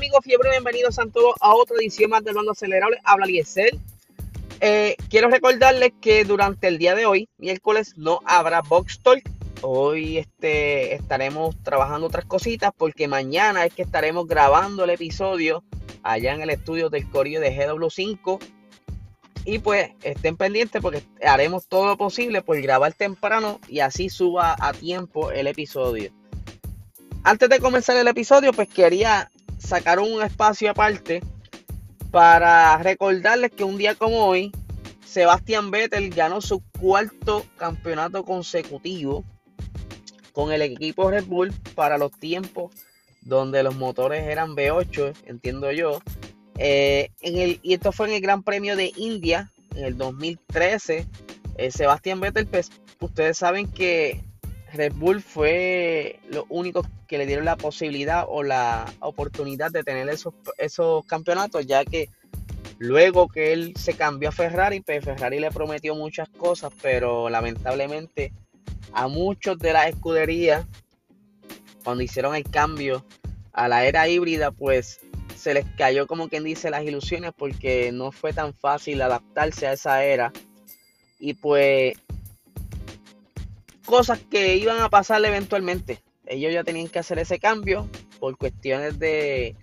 amigos, fiebre, bienvenidos a todos a otra edición más del Bando Acelerable. Habla Liesel. Eh, quiero recordarles que durante el día de hoy, miércoles, no habrá Box Talk. Hoy este, estaremos trabajando otras cositas porque mañana es que estaremos grabando el episodio allá en el estudio del Corillo de GW5. Y pues estén pendientes porque haremos todo lo posible por grabar temprano y así suba a tiempo el episodio. Antes de comenzar el episodio, pues quería sacar un espacio aparte para recordarles que un día como hoy, Sebastián Vettel ganó su cuarto campeonato consecutivo con el equipo Red Bull para los tiempos donde los motores eran V8, entiendo yo. Eh, en el, y esto fue en el Gran Premio de India en el 2013. Eh, Sebastián Vettel, pues ustedes saben que Red Bull fue lo único que le dieron la posibilidad o la oportunidad de tener esos, esos campeonatos, ya que luego que él se cambió a Ferrari, pues Ferrari le prometió muchas cosas, pero lamentablemente a muchos de las escuderías, cuando hicieron el cambio a la era híbrida, pues se les cayó como quien dice las ilusiones porque no fue tan fácil adaptarse a esa era. Y pues cosas que iban a pasar eventualmente. Ellos ya tenían que hacer ese cambio por cuestiones de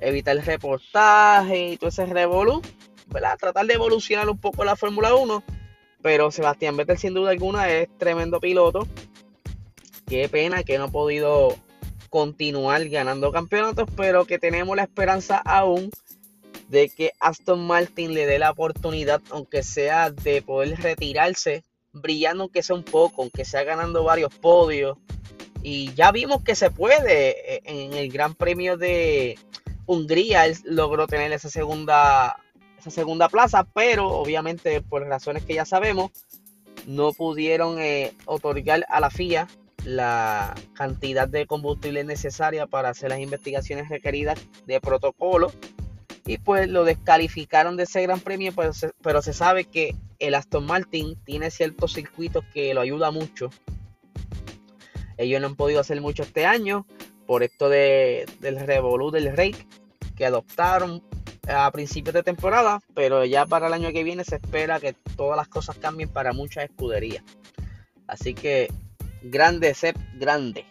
evitar el reportaje y todo ese revolú, ¿verdad? Tratar de evolucionar un poco la Fórmula 1. Pero Sebastián Vettel sin duda alguna es tremendo piloto. Qué pena que no ha podido continuar ganando campeonatos, pero que tenemos la esperanza aún de que Aston Martin le dé la oportunidad, aunque sea de poder retirarse brillando aunque sea un poco, aunque sea ganando varios podios. Y ya vimos que se puede. Eh, en el Gran Premio de Hungría él logró tener esa segunda, esa segunda plaza, pero obviamente por razones que ya sabemos, no pudieron eh, otorgar a la FIA la cantidad de combustible necesaria para hacer las investigaciones requeridas de protocolo y pues lo descalificaron de ese gran premio, pero pero se sabe que el Aston Martin tiene ciertos circuitos que lo ayuda mucho. Ellos no han podido hacer mucho este año por esto de, del Revolu del Rake que adoptaron a principios de temporada, pero ya para el año que viene se espera que todas las cosas cambien para muchas escuderías. Así que grande, Sep, grande.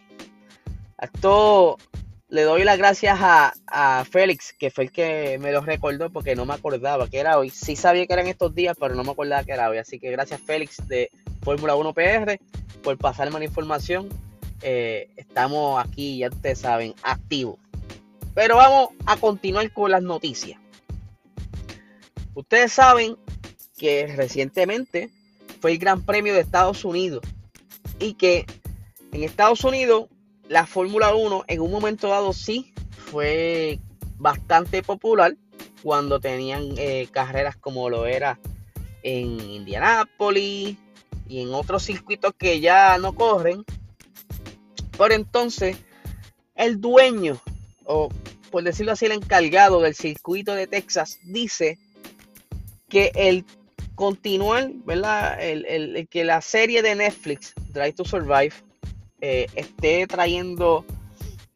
Esto le doy las gracias a, Félix, que fue el que me lo recordó porque no me acordaba que era hoy. Sí sabía que eran estos días, pero no me acordaba que era hoy. Así que gracias Félix de Fórmula 1 PR por pasarme la información. Eh, estamos aquí, ya ustedes saben, activos. Pero vamos a continuar con las noticias. Ustedes saben que recientemente fue el Gran Premio de Estados Unidos y que en Estados Unidos la Fórmula 1 en un momento dado sí fue bastante popular cuando tenían eh, carreras como lo era en Indianápolis y en otros circuitos que ya no corren. Por entonces, el dueño, o por decirlo así, el encargado del circuito de Texas, dice que el continuar, ¿verdad? el, que la serie de Netflix, Drive to Survive, eh, esté trayendo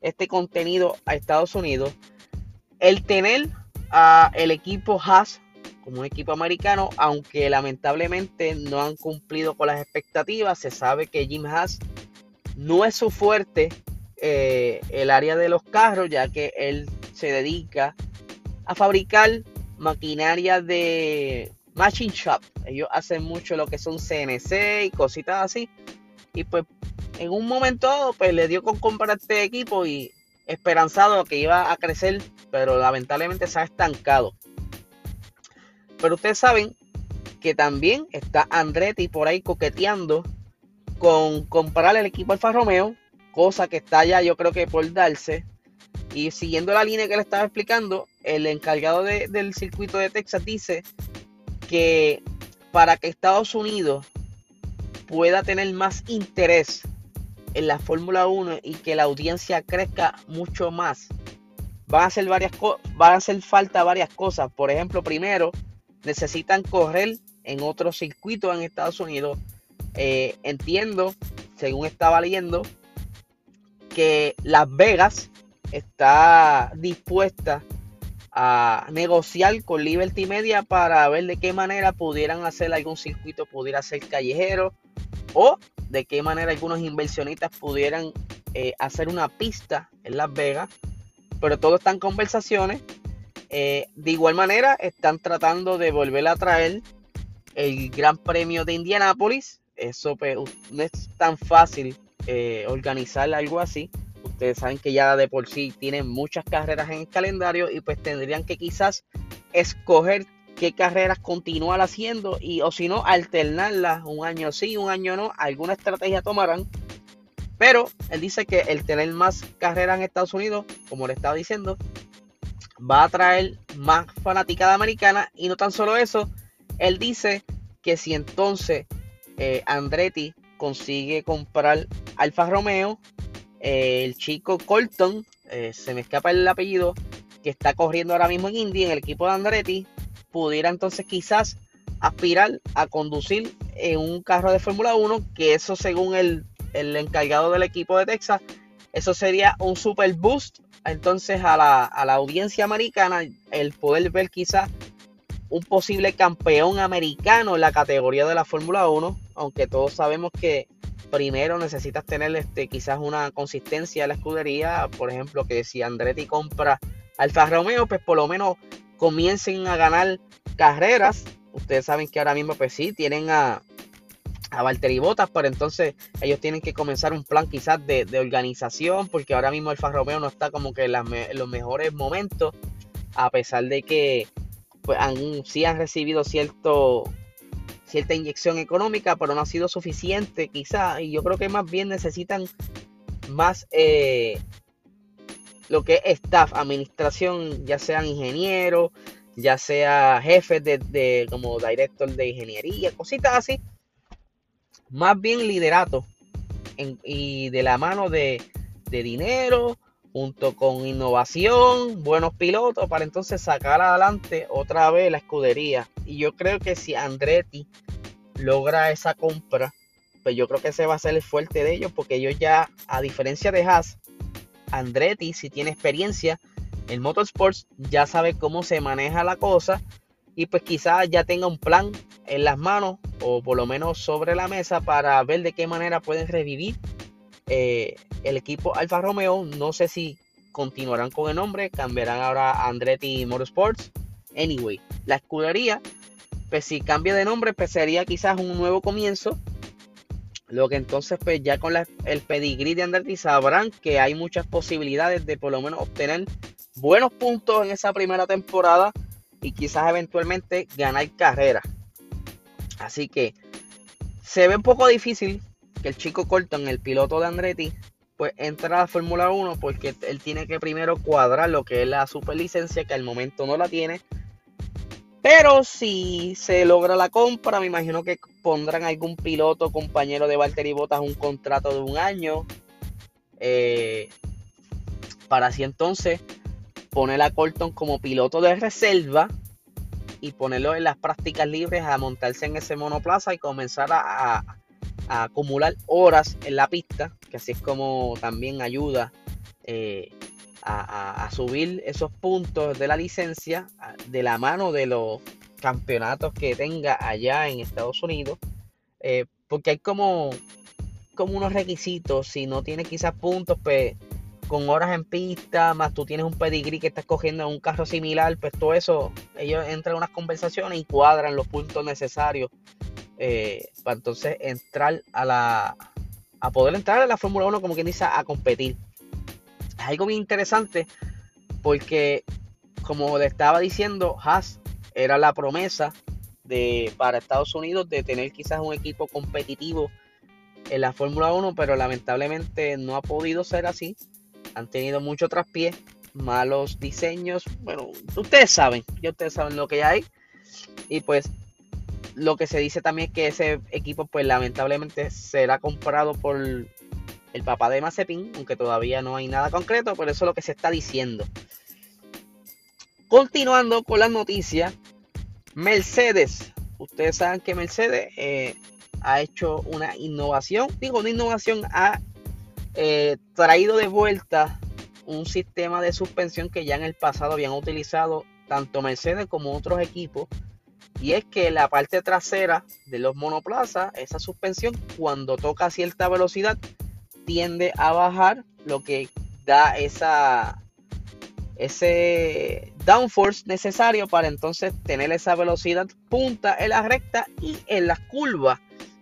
este contenido a Estados Unidos, el tener a el equipo Haas como un equipo americano, aunque lamentablemente no han cumplido con las expectativas, se sabe que Jim Haas no es su fuerte eh, el área de los carros, ya que él se dedica a fabricar maquinaria de machine shop. Ellos hacen mucho lo que son CNC y cositas así. Y pues en un momento pues le dio con comprar este equipo y esperanzado que iba a crecer, pero lamentablemente se ha estancado. Pero ustedes saben que también está Andretti por ahí coqueteando con comprar el equipo Alfa Romeo, cosa que está ya yo creo que por darse. Y siguiendo la línea que le estaba explicando, el encargado del circuito de Texas dice que para que Estados Unidos pueda tener más interés en la Fórmula 1 y que la audiencia crezca mucho más, van a hacer varias van a hacer falta varias cosas. Por ejemplo, primero, necesitan correr en otro circuito en Estados Unidos. Eh, entiendo, según estaba leyendo, que Las Vegas está dispuesta a negociar con Liberty Media para ver de qué manera pudieran hacer algún circuito, pudiera ser callejero o de qué manera algunos inversionistas pudieran eh, hacer una pista en Las Vegas. Pero todo está en conversaciones. Eh, de igual manera, están tratando de volver a traer el Gran Premio de Indianápolis. Eso pues, no es tan fácil eh, organizar algo así. Ustedes saben que ya de por sí tienen muchas carreras en el calendario y pues tendrían que quizás escoger qué carreras continuar haciendo y o si no alternarlas un año sí, un año no, alguna estrategia tomarán. Pero él dice que el tener más carreras en Estados Unidos, como le estaba diciendo, va a traer más fanaticada americana y no tan solo eso, él dice que si entonces eh, Andretti consigue comprar Alfa Romeo, eh, el chico Colton, eh, se me escapa el apellido, que está corriendo ahora mismo en Indy, en el equipo de Andretti, pudiera entonces quizás aspirar a conducir en un carro de Fórmula 1, que eso según el, el, encargado del equipo de Texas, eso sería un super boost entonces a la, a la audiencia americana el poder ver quizás un posible campeón americano en la categoría de la Fórmula 1, aunque todos sabemos que primero necesitas tener este, quizás una consistencia en la escudería, por ejemplo, que si Andretti compra Alfa Romeo, pues por lo menos comiencen a ganar carreras. Ustedes saben que ahora mismo, pues sí, tienen a, a Valtteri Bottas, pero entonces ellos tienen que comenzar un plan quizás de, organización, porque ahora mismo Alfa Romeo no está como que en, los mejores momentos, a pesar de que pues, han, sí han recibido cierto, cierta inyección económica, pero no ha sido suficiente quizás, y yo creo que más bien necesitan más eh, lo que es staff, administración, ya sean ingenieros, ya sea jefes de, como director de ingeniería, cositas así. Más bien liderato y de la mano de, de dinero, junto con innovación, buenos pilotos, para entonces sacar adelante otra vez la escudería. Y yo creo que si Andretti logra esa compra, pues yo creo que ese va a ser el fuerte de ellos, porque ellos ya, a diferencia de Haas, Andretti, si tiene experiencia en motorsports, ya sabe cómo se maneja la cosa y pues quizás ya tenga un plan en las manos o por lo menos sobre la mesa para ver de qué manera pueden revivir eh, el equipo Alfa Romeo. No sé si continuarán con el nombre, cambiarán ahora a Andretti Motorsports. Anyway, la escudería, pues si cambia de nombre, pues sería quizás un nuevo comienzo lo que entonces, pues ya con el pedigrí de Andretti sabrán que hay muchas posibilidades de por lo menos obtener buenos puntos en esa primera temporada y quizás eventualmente ganar carrera. Así que se ve un poco difícil que el chico Colton, el piloto de Andretti, pues entre a la Fórmula 1 porque él tiene que primero cuadrar lo que es la superlicencia, que al momento no la tiene pero si se logra la compra, me imagino que pondrán algún piloto compañero de Valtteri Bottas un contrato de un año. Eh, para así entonces poner a Colton como piloto de reserva y ponerlo en las prácticas libres a montarse en ese monoplaza y comenzar a, acumular horas en la pista, que así es como también ayuda eh, a, subir esos puntos de la licencia de la mano de los campeonatos que tenga allá en Estados Unidos. Eh, porque hay como, como unos requisitos. Si no tienes quizás puntos, pues con horas en pista, más tú tienes un pedigrí que estás cogiendo en un carro similar, pues todo eso, ellos entran en unas conversaciones y cuadran los puntos necesarios eh, para entonces entrar a la a poder entrar a la Fórmula 1 como quien dice a competir es algo bien interesante porque, como le estaba diciendo, Haas era la promesa de, para Estados Unidos de tener quizás un equipo competitivo en la Fórmula 1, pero lamentablemente no ha podido ser así. Han tenido mucho traspié, malos diseños. Bueno, ustedes saben, ya ustedes saben lo que hay. Y pues lo que se dice también es que ese equipo, pues lamentablemente será comprado por el papá de Mazepin, aunque todavía no hay nada concreto, pero eso es lo que se está diciendo. Continuando con las noticias, Mercedes. Ustedes saben que Mercedes eh, ha hecho una innovación, digo una innovación, ha eh, traído de vuelta un sistema de suspensión que ya en el pasado habían utilizado tanto Mercedes como otros equipos. Y es que la parte trasera de los monoplazas, esa suspensión, cuando toca cierta velocidad, tiende a bajar, lo que da esa, ese downforce necesario para entonces tener esa velocidad punta en la recta y en las curvas.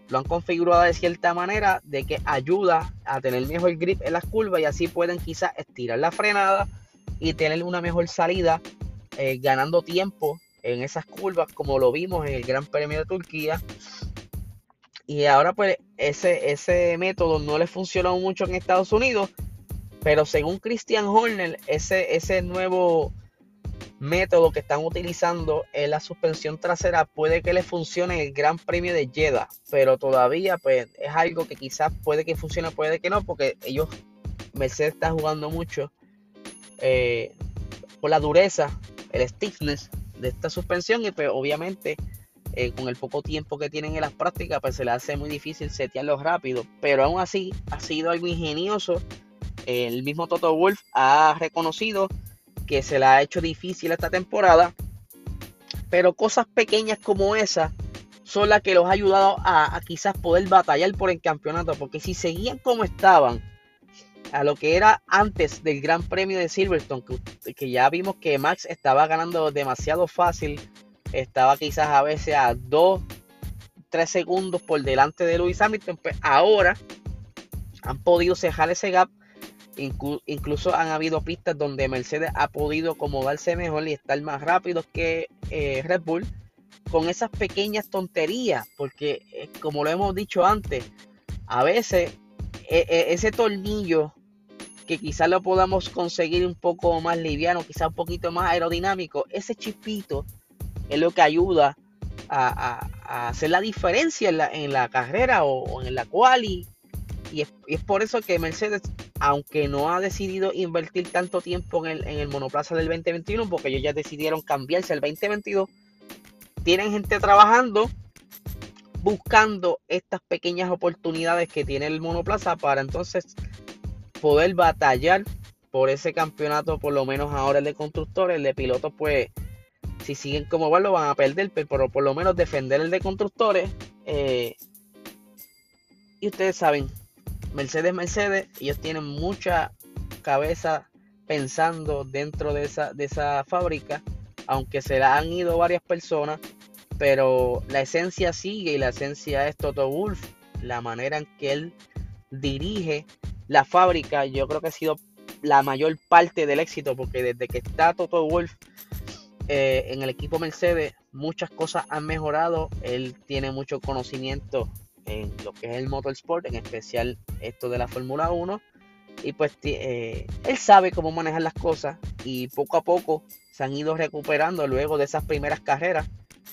Lo han configurado de cierta manera de que ayuda a tener mejor grip en las curvas y así pueden quizás estirar la frenada y tener una mejor salida eh, ganando tiempo en esas curvas como lo vimos en el Gran Premio de Turquía y ahora pues ese, ese método no le funcionó mucho en Estados Unidos pero según Christian Horner ese, ese nuevo método que están utilizando en la suspensión trasera puede que le funcione el Gran Premio de Jeddah, pero todavía pues es algo que quizás puede que funcione, puede que no, porque ellos, Mercedes está jugando mucho eh, por la dureza, el stiffness de esta suspensión y pues obviamente eh, con el poco tiempo que tienen en las prácticas pues se le hace muy difícil setearlo rápido, pero aún así ha sido algo ingenioso. El mismo Toto Wolf ha reconocido que se la ha hecho difícil esta temporada. Pero cosas pequeñas como esa son las que los ha ayudado a, quizás poder batallar por el campeonato. Porque si seguían como estaban, a lo que era antes del Gran Premio de Silverstone, que, ya vimos que Max estaba ganando demasiado fácil, estaba quizás a veces a 2, 3 segundos por delante de Lewis Hamilton, pues ahora han podido cejar ese gap. Incluso han habido pistas donde Mercedes ha podido acomodarse mejor y estar más rápido que eh, Red Bull con esas pequeñas tonterías, porque eh, como lo hemos dicho antes, a veces e, ese tornillo que quizás lo podamos conseguir un poco más liviano, quizás un poquito más aerodinámico, ese chispito es lo que ayuda a, hacer la diferencia en la, carrera o, en la quali. Y es, y es por eso que Mercedes aunque no ha decidido invertir tanto tiempo en el, monoplaza del 2021, porque ellos ya decidieron cambiarse al 2022, tienen gente trabajando buscando estas pequeñas oportunidades que tiene el monoplaza para entonces poder batallar por ese campeonato, por lo menos ahora el de constructores, el de pilotos, pues si siguen como van lo van a perder, pero por lo menos defender el de constructores. Eh, y ustedes saben, Mercedes, Mercedes, ellos tienen mucha cabeza pensando dentro de esa, de esa fábrica, aunque se la han ido varias personas, pero la esencia sigue y la esencia es Toto Wolf, la manera en que él dirige la fábrica, yo creo que ha sido la mayor parte del éxito, porque desde que está Toto Wolf eh, en el equipo Mercedes, muchas cosas han mejorado, él tiene mucho conocimiento en lo que es el motorsport, en especial esto de la Fórmula 1. Y pues eh, él sabe cómo manejar las cosas y poco a poco se han ido recuperando luego de esas primeras carreras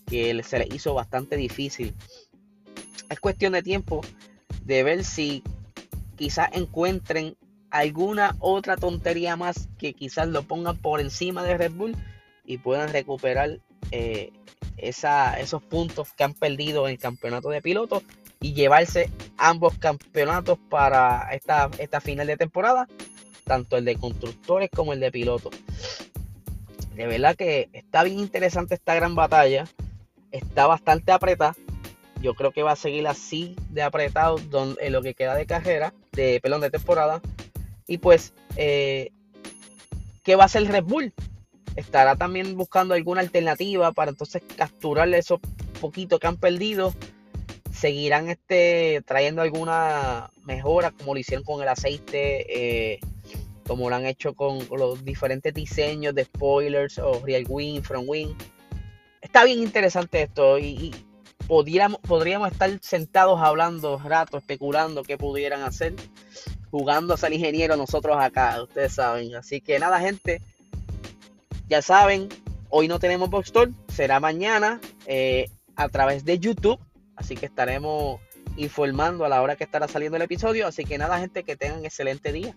que se les hizo bastante difícil. Es cuestión de tiempo de ver si quizás encuentren alguna otra tontería más que quizás lo pongan por encima de Red Bull y puedan recuperar eh, esos puntos que han perdido en el campeonato de pilotos y llevarse ambos campeonatos para esta, esta final de temporada, tanto el de constructores como el de pilotos. De verdad que está bien interesante esta gran batalla, está bastante apretada. Yo creo que va a seguir así de apretado en lo que queda de carrera, de pelón de temporada. Y pues, eh, ¿qué va a hacer Red Bull? Estará también buscando alguna alternativa para entonces capturarle esos poquitos que han perdido seguirán este, trayendo alguna mejora como lo hicieron con el aceite, eh, como lo han hecho con, los diferentes diseños de spoilers o real wing, front wing. Está bien interesante esto y, podríamos, podríamos estar sentados hablando rato, especulando qué pudieran hacer, jugando a ser ingeniero nosotros acá, ustedes saben. Así que nada, gente, ya saben, hoy no tenemos Box será mañana eh, a través de YouTube Así que estaremos informando a la hora que estará saliendo el episodio. Así que nada, gente, que tengan excelente día.